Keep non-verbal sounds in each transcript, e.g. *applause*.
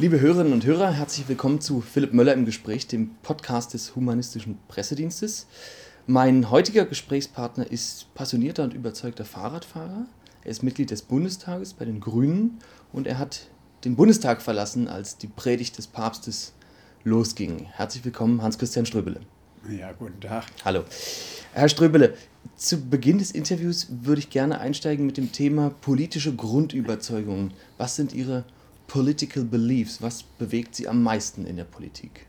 Liebe Hörerinnen und Hörer, herzlich willkommen zu Philipp Möller im Gespräch, dem Podcast des Humanistischen Pressedienstes. Mein heutiger Gesprächspartner ist passionierter und überzeugter Fahrradfahrer. Er ist Mitglied des Bundestages bei den Grünen und er hat den Bundestag verlassen, als die Predigt des Papstes losging. Herzlich willkommen, Hans-Christian Ströbele. Ja, guten Tag. Hallo. Herr Ströbele, zu Beginn des Interviews würde ich gerne einsteigen mit dem Thema politische Grundüberzeugungen. Was sind Ihre Political Beliefs? Was bewegt Sie am meisten in der Politik?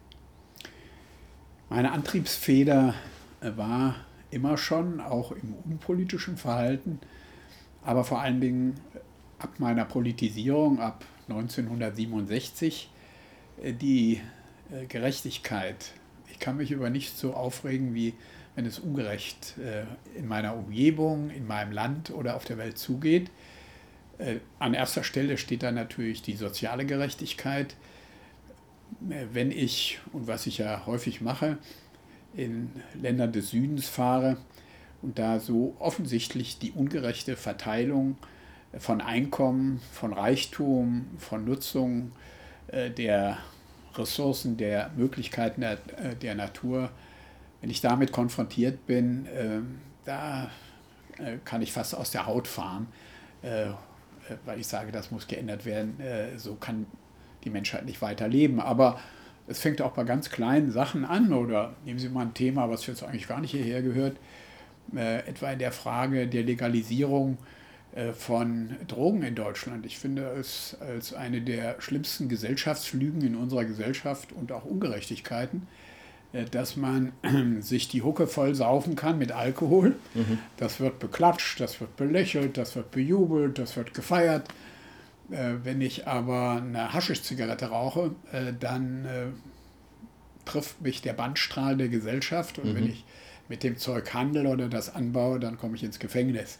Meine Antriebsfeder war immer schon, auch im unpolitischen Verhalten, aber vor allen Dingen ab meiner Politisierung, ab 1967, äh, die äh, Gerechtigkeit. Ich kann mich über nichts so aufregen, wie wenn es ungerecht äh, in meiner Umgebung, in meinem Land oder auf der Welt zugeht. Äh, an erster Stelle steht da natürlich die soziale Gerechtigkeit. Äh, wenn ich, und was ich ja häufig mache, in Ländern des Südens fahre und da so offensichtlich die ungerechte Verteilung von Einkommen, von Reichtum, von Nutzung der Ressourcen, der Möglichkeiten der, der Natur, wenn ich damit konfrontiert bin, da kann ich fast aus der Haut fahren äh, weil ich sage, das muss geändert werden. Äh, so kann die Menschheit nicht weiterleben. Aber es fängt auch bei ganz kleinen Sachen an. Oder nehmen Sie mal ein Thema, was jetzt eigentlich gar nicht hierher gehört, äh, etwa in der Frage der Legalisierung von Drogen in Deutschland. Ich finde es als eine der schlimmsten Gesellschaftslügen in unserer Gesellschaft und auch Ungerechtigkeiten, äh, dass man *clears throat* sich die Hucke voll saufen kann mit Alkohol. Mhm. Das wird beklatscht, das wird belächelt, das wird bejubelt, das wird gefeiert. Äh, wenn ich aber eine Haschisch-Zigarette rauche, äh, dann trifft mich der Bandstrahl der Gesellschaft und mhm. wenn ich mit dem Zeug handle oder das anbaue, dann komme ich ins Gefängnis.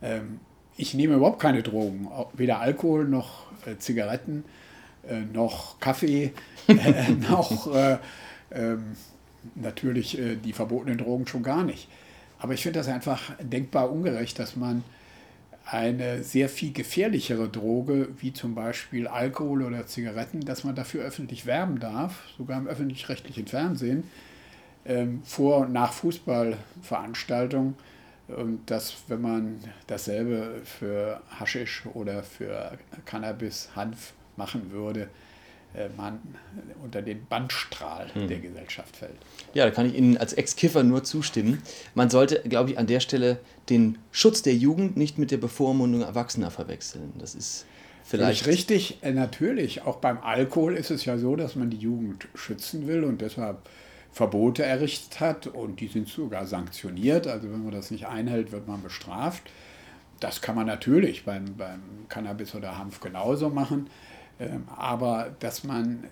Ähm, ich nehme überhaupt keine Drogen, weder Alkohol noch Zigaretten, noch Kaffee, *laughs* noch ähm, natürlich äh, die verbotenen Drogen schon gar nicht. Aber ich finde das einfach denkbar ungerecht, dass man eine sehr viel gefährlichere Droge, wie zum Beispiel Alkohol oder Zigaretten, dass man dafür öffentlich werben darf, sogar im öffentlich-rechtlichen Fernsehen, ähm, vor und nach Fußballveranstaltungen. Und dass, wenn man dasselbe für Haschisch oder für Cannabis, Hanf machen würde, man unter den Bandstrahl hm. der Gesellschaft fällt. Ja, da kann ich Ihnen als Ex-Kiffer nur zustimmen. Man sollte, glaube ich, an der Stelle den Schutz der Jugend nicht mit der Bevormundung Erwachsener verwechseln. Das ist vielleicht. Völlig richtig, äh, natürlich. Auch beim Alkohol ist es ja so, dass man die Jugend schützen will und deshalb Verbote errichtet hat und die sind sogar sanktioniert. Also wenn man das nicht einhält, wird man bestraft. Das kann man natürlich beim, beim Cannabis oder Hanf genauso machen. Ähm, aber dass man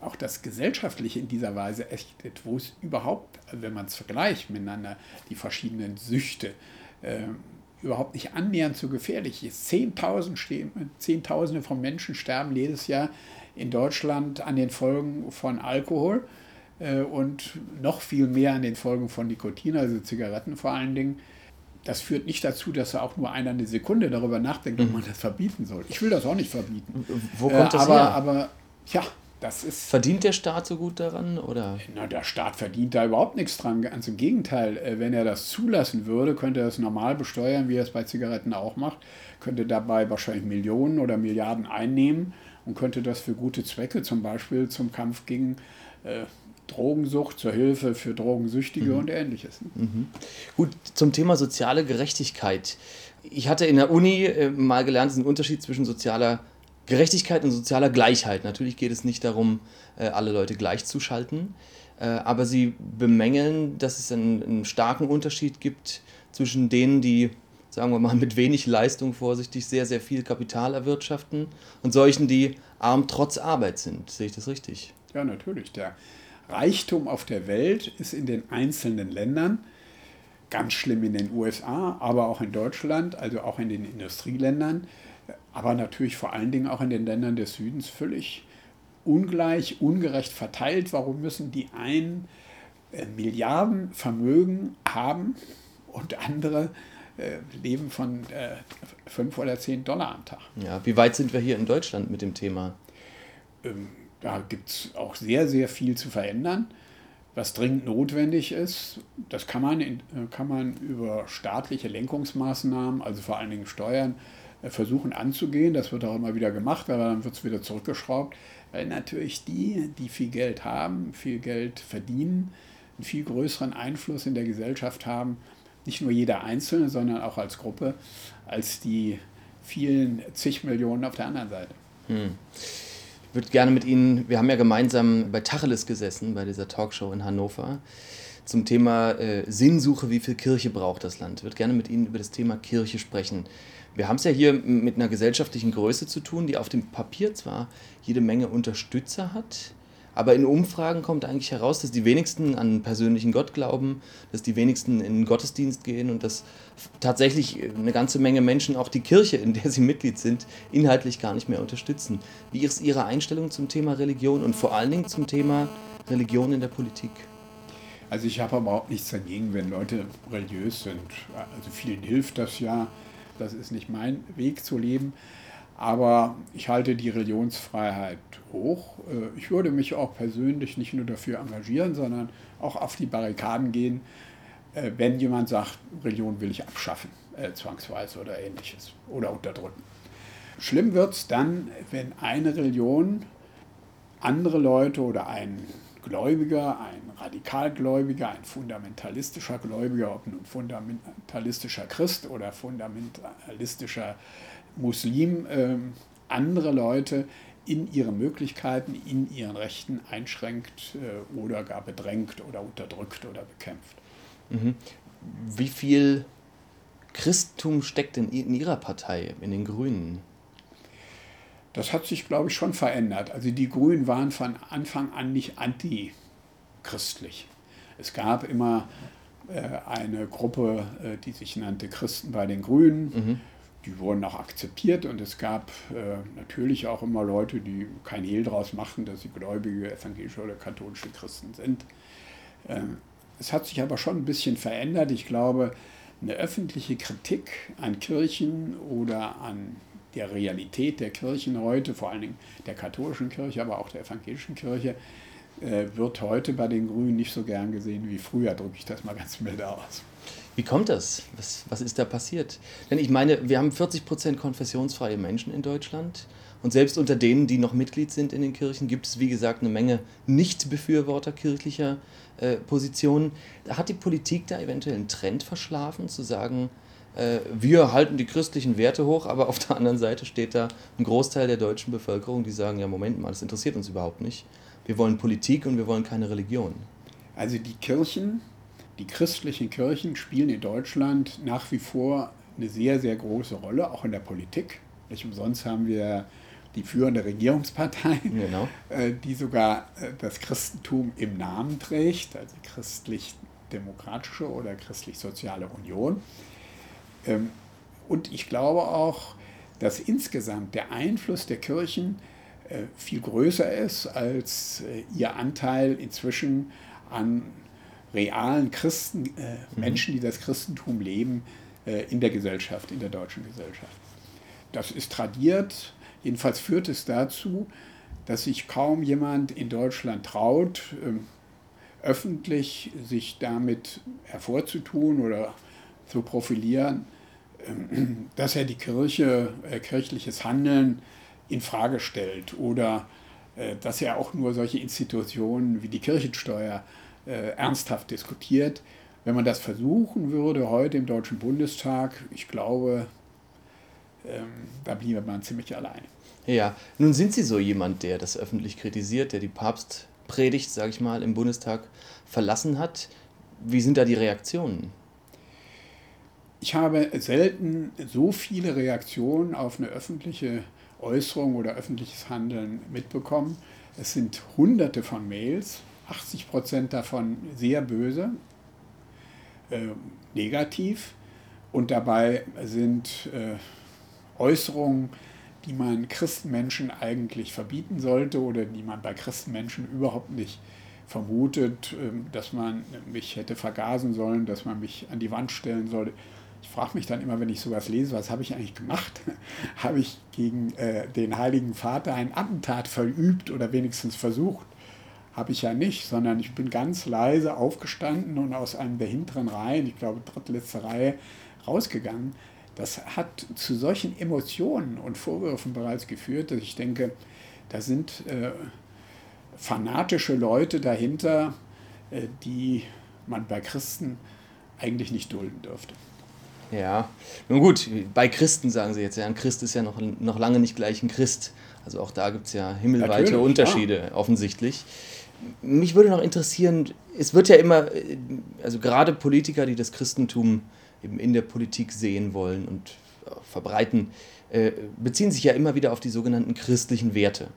auch das Gesellschaftliche in dieser Weise ächtet, wo es überhaupt, wenn man es vergleicht miteinander, die verschiedenen Süchte, äh, überhaupt nicht annähernd so gefährlich ist. Zehntausend, Zehntausende von Menschen sterben jedes Jahr in Deutschland an den Folgen von Alkohol äh, und noch viel mehr an den Folgen von Nikotin, also Zigaretten vor allen Dingen das führt nicht dazu, dass auch nur einer eine Sekunde darüber nachdenkt, ob mhm. man das verbieten soll. Ich will das auch nicht verbieten. Wo kommt das aber, her? Aber ja, das ist. Verdient der Staat so gut daran? Oder? Na, der Staat verdient da überhaupt nichts dran. Ganz im Gegenteil, äh, wenn er das zulassen würde, könnte er das normal besteuern, wie er es bei Zigaretten auch macht, könnte dabei wahrscheinlich Millionen oder Milliarden einnehmen und könnte das für gute Zwecke, zum Beispiel zum Kampf gegen äh, Drogensucht, zur Hilfe für Drogensüchtige mhm. und ähnliches. Ne? Mhm. Gut, zum Thema soziale Gerechtigkeit. Ich hatte in der Uni äh, mal gelernt, den Unterschied zwischen sozialer Gerechtigkeit und sozialer Gleichheit. Natürlich geht es nicht darum, äh, alle Leute gleichzuschalten, äh, aber sie bemängeln, dass es einen, einen starken Unterschied gibt zwischen denen, die sagen wir mal, mit wenig Leistung vorsichtig sehr, sehr viel Kapital erwirtschaften und solchen, die arm trotz Arbeit sind. Sehe ich das richtig? Ja, natürlich. Der Reichtum auf der Welt ist in den einzelnen Ländern ganz schlimm in den USA, aber auch in Deutschland, also auch in den Industrieländern, aber natürlich vor allen Dingen auch in den Ländern des Südens völlig ungleich, ungerecht verteilt. Warum müssen die einen äh, Milliarden Vermögen haben und andere äh, leben von äh, 5 oder 10 Dollar am Tag? Ja, wie weit sind wir hier in Deutschland mit dem Thema? ähm, da gibt es auch sehr, sehr viel zu verändern, was dringend notwendig ist. Das kann man, äh, kann man über staatliche Lenkungsmaßnahmen, also vor allen Dingen Steuern, äh, versuchen anzugehen. Das wird auch immer wieder gemacht, aber dann wird es wieder zurückgeschraubt, weil natürlich die, die viel Geld haben, viel Geld verdienen, einen viel größeren Einfluss in der Gesellschaft haben, nicht nur jeder Einzelne, sondern auch als Gruppe, als die vielen zig Millionen auf der anderen Seite. Hm. Würde gerne mit Ihnen, wir haben ja gemeinsam bei Tacheles gesessen, bei dieser Talkshow in Hannover, zum Thema äh, Sinnsuche, wie viel Kirche braucht das Land. Ich würde gerne mit Ihnen über das Thema Kirche sprechen. Wir haben es ja hier mit einer gesellschaftlichen Größe zu tun, die auf dem Papier zwar jede Menge Unterstützer hat, aber in Umfragen kommt eigentlich heraus, dass die wenigsten an einen persönlichen Gott glauben, dass die wenigsten in den Gottesdienst gehen und dass tatsächlich eine ganze Menge Menschen auch die Kirche, in der sie Mitglied sind, inhaltlich gar nicht mehr unterstützen. Wie ist Ihre Einstellung zum Thema Religion und vor allen Dingen zum Thema Religion in der Politik? Also ich habe überhaupt nichts dagegen, wenn Leute religiös sind. Also vielen hilft das ja. Das ist nicht mein Weg zu leben. Aber ich halte die Religionsfreiheit hoch. Äh, ich würde mich auch persönlich nicht nur dafür engagieren, sondern auch auf die Barrikaden gehen, äh, wenn jemand sagt, Religion will ich abschaffen, äh, zwangsweise oder ähnliches, oder unterdrücken. Schlimm wird es dann, wenn eine Religion andere Leute oder ein Gläubiger, ein Radikalgläubiger, ein fundamentalistischer Gläubiger, ob nun fundamentalistischer Christ oder fundamentalistischer Muslim äh, andere Leute in ihren Möglichkeiten, in ihren Rechten einschränkt äh, oder gar bedrängt oder unterdrückt oder bekämpft. Mhm. Wie viel Christentum steckt in, in Ihrer Partei, in den Grünen? Das hat sich, glaube ich, schon verändert. Also die Grünen waren von Anfang an nicht antichristlich. Es gab immer äh, eine Gruppe, äh, die sich nannte Christen bei den Grünen. Mhm die wurden auch akzeptiert und es gab äh, natürlich auch immer Leute, die kein Hehl draus machten, dass sie gläubige evangelische oder katholische Christen sind. Ähm, es hat sich aber schon ein bisschen verändert. Ich glaube, eine öffentliche Kritik an Kirchen oder an der Realität der Kirchen heute, vor allen Dingen der katholischen Kirche, aber auch der evangelischen Kirche, äh, wird heute bei den Grünen nicht so gern gesehen wie früher, drücke ich das mal ganz milde aus. Wie kommt das? Was, was ist da passiert? Denn ich meine, wir haben 40 Prozent konfessionsfreie Menschen in Deutschland. Und selbst unter denen, die noch Mitglied sind in den Kirchen, gibt es, wie gesagt, eine Menge Nicht-Befürworter kirchlicher äh, Positionen. Hat die Politik da eventuell einen Trend verschlafen, zu sagen, äh, wir halten die christlichen Werte hoch, aber auf der anderen Seite steht da ein Großteil der deutschen Bevölkerung, die sagen, ja, Moment mal, das interessiert uns überhaupt nicht. Wir wollen Politik und wir wollen keine Religion. Also die Kirchen die christlichen Kirchen spielen in Deutschland nach wie vor eine sehr, sehr große Rolle, auch in der Politik. Nicht umsonst haben wir die führende Regierungspartei, genau. *laughs* Äh, die sogar äh, das Christentum im Namen trägt, also christlich-demokratische oder christlich-soziale Union. Ähm, und ich glaube auch, dass insgesamt der Einfluss der Kirchen viel größer ist als ihr Anteil inzwischen an realen Christen, äh, mhm. Menschen, die das Christentum leben, äh, in der Gesellschaft, in der deutschen Gesellschaft. Das ist tradiert, jedenfalls führt es dazu, dass sich kaum jemand in Deutschland traut, äh, öffentlich sich damit hervorzutun oder zu profilieren, ähm, dass er die Kirche, äh, kirchliches Handeln in Frage stellt oder äh, dass er auch nur solche Institutionen wie die Kirchensteuer äh, ernsthaft diskutiert. Wenn man das versuchen würde heute im Deutschen Bundestag, ich glaube, ähm, da bliebe man ziemlich allein. Ja, nun sind Sie so jemand, der das öffentlich kritisiert, der die Papstpredigt, sage ich mal, im Bundestag verlassen hat. Wie sind da die Reaktionen? Ich habe selten so viele Reaktionen auf eine öffentliche Äußerung oder öffentliches Handeln mitbekommen. Es sind hunderte von Mails 80 Prozent davon sehr böse, äh, negativ. Und dabei sind äh, Äußerungen, die man Christenmenschen eigentlich verbieten sollte oder die man bei Christenmenschen überhaupt nicht vermutet, äh, dass man mich hätte vergasen sollen, dass man mich an die Wand stellen sollte. Ich frage mich dann immer, wenn ich sowas lese, was habe ich eigentlich gemacht? *laughs* habe ich gegen äh, den Heiligen Vater ein Attentat verübt oder wenigstens versucht? Habe ich ja nicht, sondern ich bin ganz leise aufgestanden und aus einem der hinteren Reihen, ich glaube drittletzte Reihe, rausgegangen. Das hat zu solchen Emotionen und Vorwürfen bereits geführt, dass ich denke, da sind äh, fanatische Leute dahinter, äh, die man bei Christen eigentlich nicht dulden dürfte. Ja, nun gut, bei Christen sagen sie jetzt, ja, ein Christ ist ja noch, noch lange nicht gleich ein Christ. Also auch da gibt es ja himmelweite Natürlich, Unterschiede, ja. offensichtlich. Mich würde noch interessieren, es wird ja immer, also gerade Politiker, die das Christentum eben in der Politik sehen wollen und verbreiten, äh, beziehen sich ja immer wieder auf die sogenannten christlichen Werte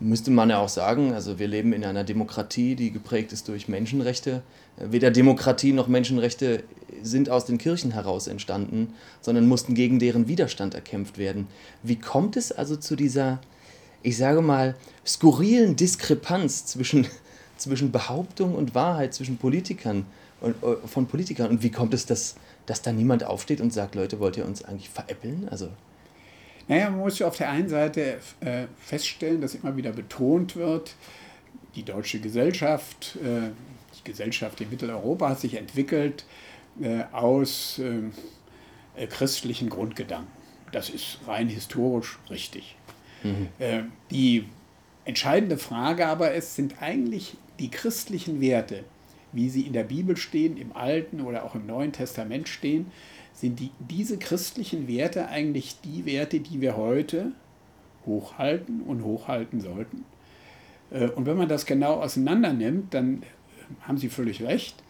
müsste man ja auch sagen, also wir leben in einer Demokratie, die geprägt ist durch Menschenrechte. Weder Demokratie noch Menschenrechte sind aus den Kirchen heraus entstanden, sondern mussten gegen deren Widerstand erkämpft werden. Wie kommt es also zu dieser, ich sage mal, skurrilen Diskrepanz zwischen, *laughs* zwischen Behauptung und Wahrheit zwischen Politikern und, äh, von Politikern? Und wie kommt es, dass, dass da niemand aufsteht und sagt, Leute, wollt ihr uns eigentlich veräppeln? Also naja, man muss ja auf der einen Seite äh, feststellen, dass immer wieder betont wird, die deutsche Gesellschaft, äh, die Gesellschaft in Mitteleuropa hat sich entwickelt äh, aus äh, christlichen Grundgedanken. Das ist rein historisch richtig. Mhm. Äh, die entscheidende Frage aber ist, sind eigentlich die christlichen Werte, wie sie in der Bibel stehen, im Alten oder auch im Neuen Testament stehen, sind die, diese christlichen Werte eigentlich die Werte, die wir heute hochhalten und hochhalten sollten. Äh, und wenn man das genau auseinander nimmt, dann äh, haben Sie völlig recht,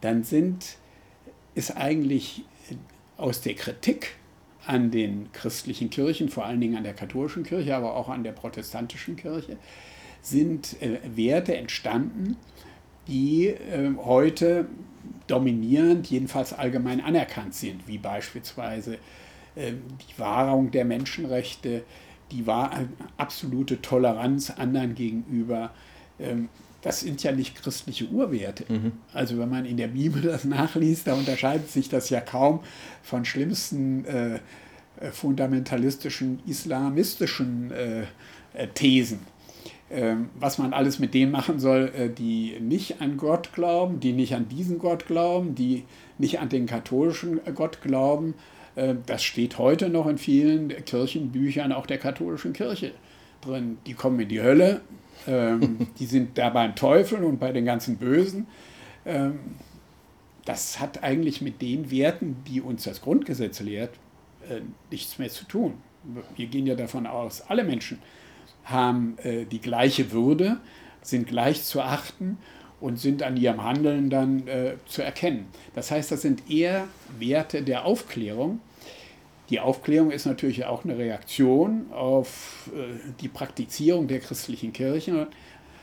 dann sind, ist eigentlich aus der Kritik an den christlichen Kirchen, vor allen Dingen an der katholischen Kirche, aber auch an der protestantischen Kirche, sind äh, Werte entstanden, die heute dominierend, jedenfalls allgemein anerkannt sind, wie beispielsweise äh, die Wahrung der Menschenrechte, die war absolute Toleranz anderen gegenüber. Ähm, das sind ja nicht christliche Urwerte. Mhm. Also wenn man in der Bibel das nachliest, da unterscheidet sich das ja kaum von schlimmsten äh, äh fundamentalistischen, islamistischen äh, äh Thesen. Ähm, was man alles mit denen machen soll, äh, die nicht an Gott glauben, die nicht an diesen Gott glauben, die nicht an den katholischen Gott glauben. Ähm, das steht heute noch in vielen Kirchenbüchern auch der katholischen Kirche drin. Die kommen in die Hölle, ähm, *laughs* die sind da beim Teufel und bei den ganzen Bösen. Das hat eigentlich mit den Werten, die uns das Grundgesetz lehrt, äh, nichts mehr zu tun. Wir gehen ja davon aus, alle Menschen haben äh, die gleiche Würde, sind gleich zu achten und sind an ihrem Handeln dann äh, zu erkennen. Das heißt, das sind eher Werte der Aufklärung. Die Aufklärung ist natürlich auch eine Reaktion auf äh, die Praktizierung der christlichen Kirche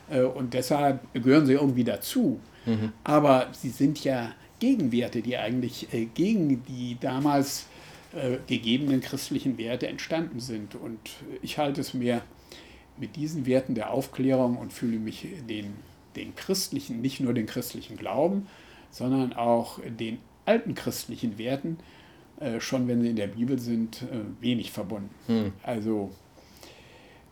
äh, und deshalb gehören sie irgendwie dazu. Mhm. Aber sie sind ja Gegenwerte, die eigentlich äh, gegen die damals äh, gegebenen christlichen Werte entstanden sind. Und ich halte es mir mit diesen Werten der Aufklärung und fühle mich den, den christlichen, nicht nur den christlichen Glauben, sondern auch den alten christlichen Werten, äh, schon wenn sie in der Bibel sind, äh, wenig verbunden. Hm. Also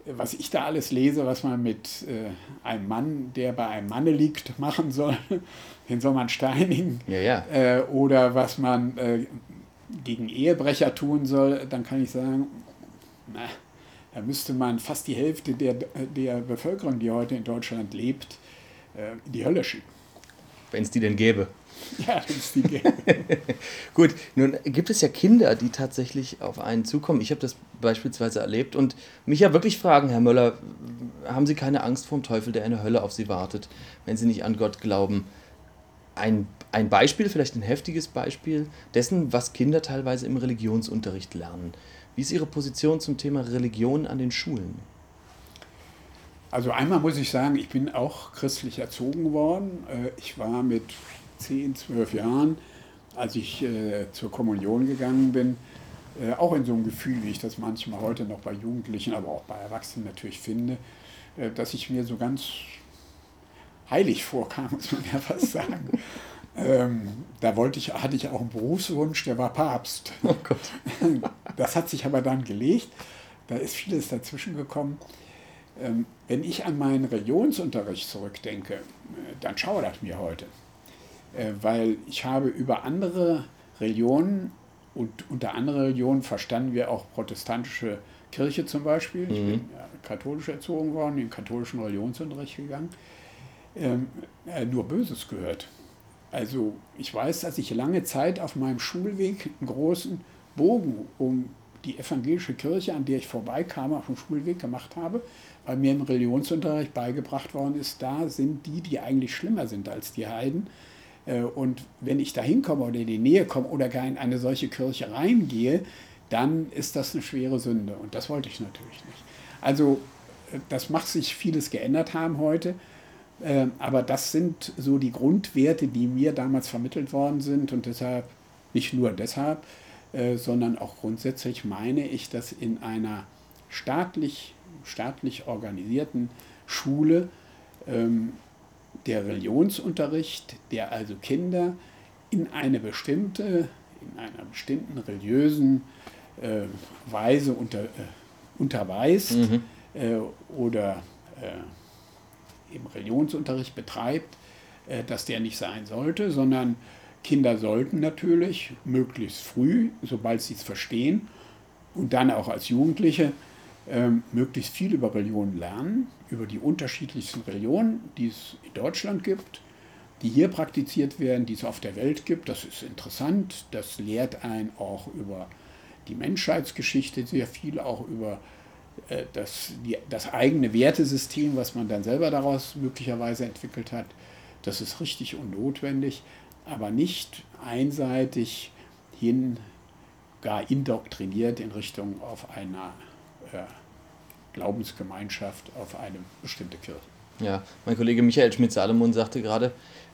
was ich da alles lese, was man mit äh, einem Mann, der bei einem Manne liegt, *laughs* machen soll, den soll man steinigen. Ja, ja. Oder was man gegen Ehebrecher tun soll, dann kann ich sagen, na, da müsste man fast die Hälfte der, der Bevölkerung, die heute in Deutschland lebt, äh, in die Hölle schicken. Wenn es die denn gäbe. *laughs* Ja, wenn es die gäbe. *laughs* Gut, nun gibt es ja Kinder, die tatsächlich auf einen zukommen. Ich habe das beispielsweise erlebt und mich ja wirklich fragen, Herr Möller, haben Sie keine Angst vor dem Teufel, der in der Hölle auf Sie wartet, wenn Sie nicht an Gott glauben? Ein, ein Beispiel, vielleicht ein heftiges Beispiel dessen, was Kinder teilweise im Religionsunterricht lernen. Wie ist Ihre Position zum Thema Religion an den Schulen? Also einmal muss ich sagen, ich bin auch christlich erzogen worden. Äh, ich war mit 10, 12 Jahren, als ich äh, zur Kommunion gegangen bin, äh, auch in so einem Gefühl, wie ich das manchmal heute noch bei Jugendlichen, aber auch bei Erwachsenen natürlich finde, dass ich mir so ganz heilig vorkam, *laughs* muss man ja fast sagen. Ähm, da wollte ich, hatte ich auch einen Berufswunsch, der war Papst. Oh Gott. *laughs* Das hat sich aber dann gelegt. Da ist vieles dazwischen gekommen. Ähm, wenn ich an meinen Religionsunterricht zurückdenke, äh, dann schaudert mir heute. Äh, weil ich habe über andere Religionen und unter andere Religionen verstanden wir auch protestantische Kirche zum Beispiel. Ich mhm. bin ja, katholisch erzogen worden, in den katholischen Religionsunterricht gegangen. Ähm, äh, nur Böses gehört. Also ich weiß, dass ich lange Zeit auf meinem Schulweg einen großen Bogen um die evangelische Kirche, an der ich vorbeikam, auf dem Schulweg gemacht habe, weil mir im Religionsunterricht beigebracht worden ist, da sind die, die eigentlich schlimmer sind als die Heiden. Äh, und wenn ich da hinkomme oder in die Nähe komme oder gar in eine solche Kirche reingehe, dann ist das eine schwere Sünde. Und das wollte ich natürlich nicht. Also äh, das macht sich vieles geändert haben heute. Ähm, aber das sind so die Grundwerte, die mir damals vermittelt worden sind und deshalb, nicht nur deshalb, äh, sondern auch grundsätzlich meine ich, dass in einer staatlich, staatlich organisierten Schule ähm, der Religionsunterricht, der also Kinder in eine bestimmte, in einer bestimmten religiösen äh, Weise unter, äh, unterweist mhm. äh, oder äh, im Religionsunterricht betreibt, dass der nicht sein sollte, sondern Kinder sollten natürlich möglichst früh, sobald sie es verstehen, und dann auch als Jugendliche ähm, möglichst viel über Religionen lernen, über die unterschiedlichsten Religionen, die es in Deutschland gibt, die hier praktiziert werden, die es auf der Welt gibt. Das ist interessant, das lehrt einen auch über die Menschheitsgeschichte sehr viel, auch über äh, das, die, das eigene Wertesystem, was man dann selber daraus möglicherweise entwickelt hat, das ist richtig und notwendig, aber nicht einseitig hin, gar indoktriniert in Richtung auf einer äh, Glaubensgemeinschaft, auf eine bestimmte Kirche. Ja, mein Kollege Michael Schmidt-Salomon sagte gerade,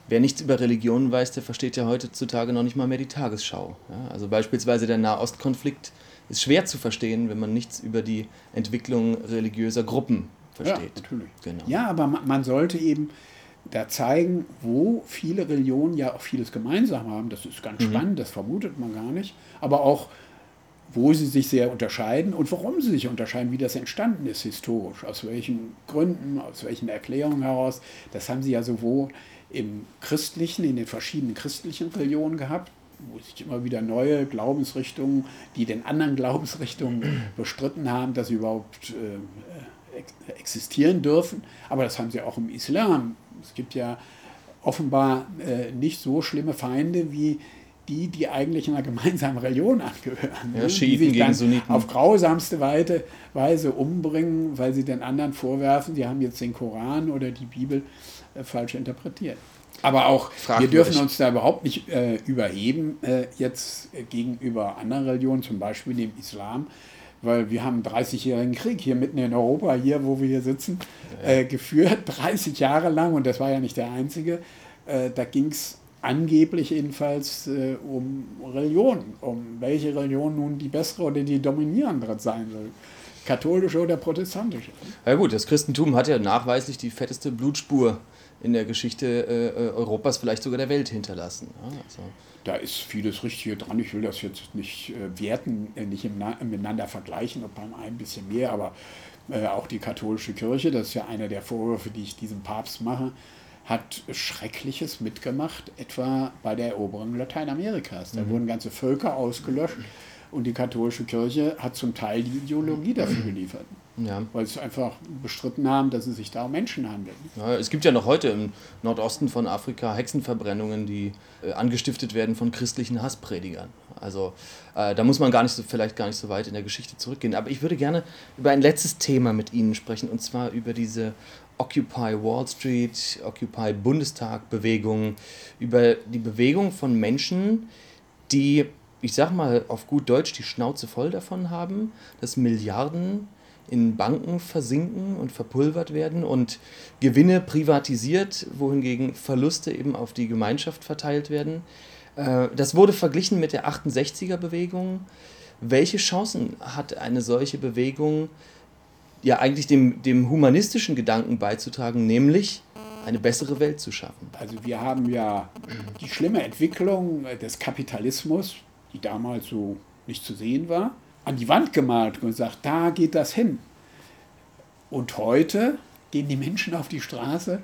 wer nichts über Religionen weiß, der versteht ja heutzutage noch nicht mal mehr die Tagesschau. Ja, also beispielsweise der Nahostkonflikt ist schwer zu verstehen, wenn man nichts über die Entwicklung religiöser Gruppen versteht. Ja, natürlich. Genau. Ja, aber man sollte eben da zeigen, wo viele Religionen ja auch vieles gemeinsam haben. Das ist ganz mhm. spannend, das vermutet man gar nicht. Aber auch, wo sie sich sehr unterscheiden und warum sie sich unterscheiden, wie das entstanden ist historisch, aus welchen Gründen, aus welchen Erklärungen heraus. Das haben sie ja sowohl im christlichen, in den verschiedenen christlichen Religionen gehabt, wo sich immer wieder neue Glaubensrichtungen, die den anderen Glaubensrichtungen *clears throat* bestritten haben, dass sie überhaupt äh, existieren dürfen. Aber das haben sie auch im Islam. Es gibt ja offenbar äh, nicht so schlimme Feinde wie die, die eigentlich einer gemeinsamen Religion angehören. Ja, ne? die sich dann Sunniten. auf grausamste Weise umbringen, weil sie den anderen vorwerfen, sie haben jetzt den Koran oder die Bibel äh, falsch interpretiert. Aber auch, wir dürfen uns da überhaupt nicht äh, überheben, äh, jetzt äh, gegenüber anderen Religionen, zum Beispiel dem Islam, weil wir haben einen 30-jährigen Krieg hier mitten in Europa, hier, wo wir hier sitzen, äh, geführt, *laughs* 30 Jahre lang, und das war ja nicht der einzige. Äh, da ging es angeblich jedenfalls äh, um Religion, um welche Religion nun die bessere oder die dominierendere sein soll katholische oder protestantische. Ja gut, das Christentum hat ja nachweislich die fetteste Blutspur in der Geschichte äh, äh, Europas, vielleicht sogar der Welt hinterlassen. Ja, also. Da ist vieles Richtige dran. Ich will das jetzt nicht äh, werten, äh, nicht im, miteinander vergleichen, ob beim einen ein bisschen mehr, aber äh, auch die katholische Kirche, das ist ja einer der Vorwürfe, die ich diesem Papst mache, hat Schreckliches mitgemacht, etwa bei der Eroberung Lateinamerikas. Da mhm. wurden ganze Völker ausgelöscht und die katholische Kirche hat zum Teil die Ideologie dafür geliefert. Ja. Weil sie einfach bestritten haben, dass es sich da um Menschen handelt. Ja, es gibt ja noch heute im Nordosten von Afrika Hexenverbrennungen, die äh, angestiftet werden von christlichen Hasspredigern. Also äh, da muss man gar nicht so, vielleicht gar nicht so weit in der Geschichte zurückgehen. Aber ich würde gerne über ein letztes Thema mit Ihnen sprechen, und zwar über diese Occupy Wall Street, Occupy Bundestag Bewegung, über die Bewegung von Menschen, die, ich sag mal auf gut Deutsch, die Schnauze voll davon haben, dass Milliarden in Banken versinken und verpulvert werden und Gewinne privatisiert, wohingegen Verluste eben auf die Gemeinschaft verteilt werden. Äh, das wurde verglichen mit der 68er Bewegung. Welche Chancen hat eine solche Bewegung, ja eigentlich dem, dem humanistischen Gedanken beizutragen, nämlich eine bessere Welt zu schaffen. Also wir haben ja die schlimme Entwicklung des Kapitalismus, die damals so nicht zu sehen war, an die Wand gemalt und gesagt, da geht das hin. Und heute gehen die Menschen auf die Straße,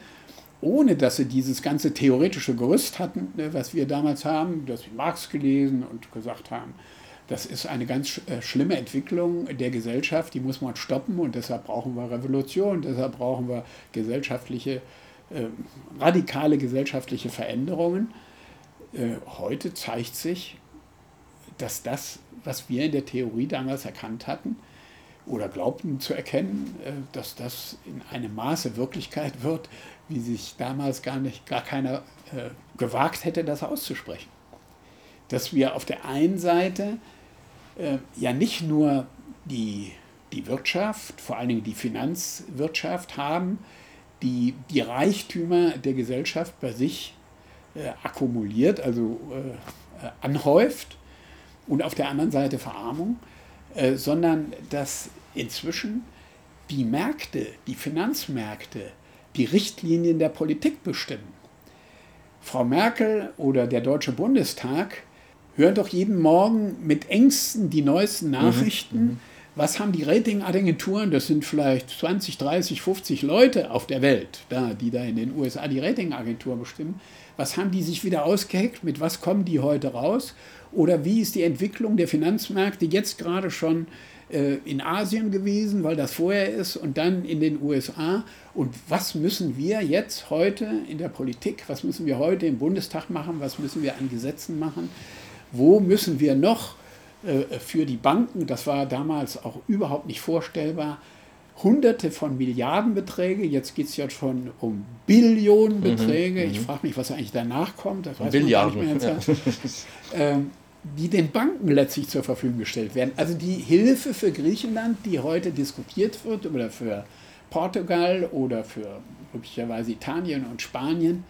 ohne dass sie dieses ganze theoretische Gerüst hatten, ne, was wir damals haben, dass wir Marx gelesen und gesagt haben, das ist eine ganz äh, schlimme Entwicklung der Gesellschaft, die muss man stoppen und deshalb brauchen wir Revolution, deshalb brauchen wir gesellschaftliche, äh, radikale gesellschaftliche Veränderungen. Äh, heute zeigt sich, dass das, was wir in der Theorie damals erkannt hatten oder glaubten zu erkennen, äh, dass das in einem Maße Wirklichkeit wird, wie sich damals gar nicht, gar keiner äh, gewagt hätte, das auszusprechen. Dass wir auf der einen Seite äh, ja nicht nur die, die Wirtschaft, vor allen Dingen die Finanzwirtschaft haben, die die Reichtümer der Gesellschaft bei sich äh, akkumuliert, also anhäuft, und auf der anderen Seite Verarmung, äh, sondern dass inzwischen die Märkte, die Finanzmärkte, die Richtlinien der Politik bestimmen. Frau Merkel oder der Deutsche Bundestag hören doch jeden Morgen mit Ängsten die neuesten mhm, Nachrichten. Mhm. Was haben die Ratingagenturen? Das sind vielleicht 20, 30, 50 Leute auf der Welt, da, die da in den USA die Ratingagentur bestimmen. Was haben die sich wieder ausgeheckt? Mit was kommen die heute raus? Oder wie ist die Entwicklung der Finanzmärkte jetzt gerade schon äh, in Asien gewesen, weil das vorher ist, und dann in den USA? Und was müssen wir jetzt heute in der Politik, was müssen wir heute im Bundestag machen, was müssen wir an Gesetzen machen? Wo müssen wir noch äh, für die Banken, das war damals auch überhaupt nicht vorstellbar, Hunderte von Milliardenbeträge, jetzt geht es ja schon um Billionenbeträge. Mhm, ich mhm. frage mich, was eigentlich danach kommt, das weiß man nicht mehr. ähm, die den Banken letztlich zur Verfügung gestellt werden. Also die Hilfe für Griechenland, die heute diskutiert wird, oder für Portugal oder für möglicherweise Italien und Spanien,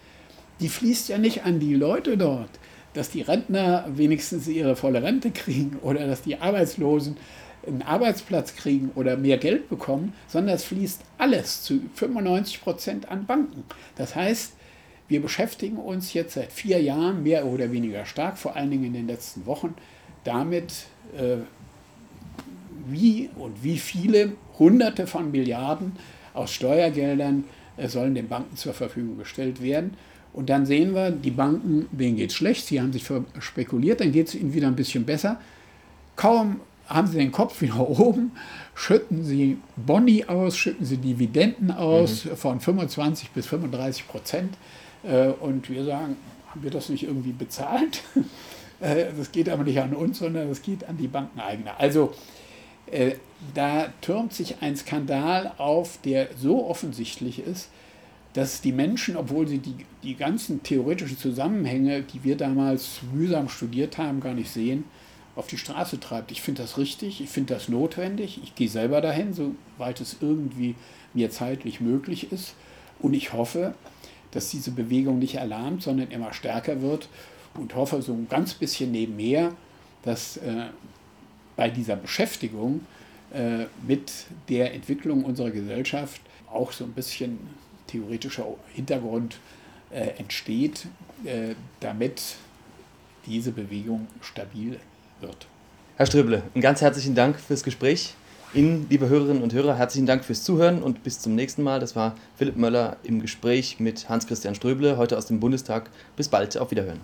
die fließt ja nicht an die Leute dort, dass die Rentner wenigstens ihre volle Rente kriegen oder dass die Arbeitslosen einen Arbeitsplatz kriegen oder mehr Geld bekommen, sondern es fließt alles zu 95 Prozent an Banken. Das heißt, wir beschäftigen uns jetzt seit vier Jahren mehr oder weniger stark, vor allen Dingen in den letzten Wochen, damit, äh, wie und wie viele Hunderte von Milliarden aus Steuergeldern äh, sollen den Banken zur Verfügung gestellt werden. Und dann sehen wir, die Banken, denen geht es schlecht, sie haben sich spekuliert, dann geht es ihnen wieder ein bisschen besser. Kaum haben sie den Kopf wieder *laughs* oben, schütten sie Boni aus, schütten sie Dividenden aus mhm. von 25 bis 35 Prozent. Äh, und wir sagen, haben wir das nicht irgendwie bezahlt? *laughs* Äh, das geht aber nicht an uns, sondern das geht an die Bankeneigner. Also äh, da türmt sich ein Skandal auf, der so offensichtlich ist, dass die Menschen, obwohl sie die, die ganzen theoretischen Zusammenhänge, die wir damals mühsam studiert haben, gar nicht sehen, auf die Straße treibt. Ich finde das richtig, ich finde das notwendig. Ich gehe selber dahin, soweit es irgendwie mir zeitlich möglich ist. Und ich hoffe, dass diese Bewegung nicht erlahmt, sondern immer stärker wird. Und hoffe so ein ganz bisschen nebenher, dass äh, bei dieser Beschäftigung äh, mit der Entwicklung unserer Gesellschaft auch so ein bisschen theoretischer Hintergrund äh, entsteht, äh, damit diese Bewegung stabil wird. Herr Ströble, einen ganz herzlichen Dank fürs Gespräch. Ihnen, liebe Hörerinnen und Hörer, herzlichen Dank fürs Zuhören und bis zum nächsten Mal. Das war Philipp Möller im Gespräch mit Hans-Christian Ströble, heute aus dem Bundestag. Bis bald, auf Wiederhören.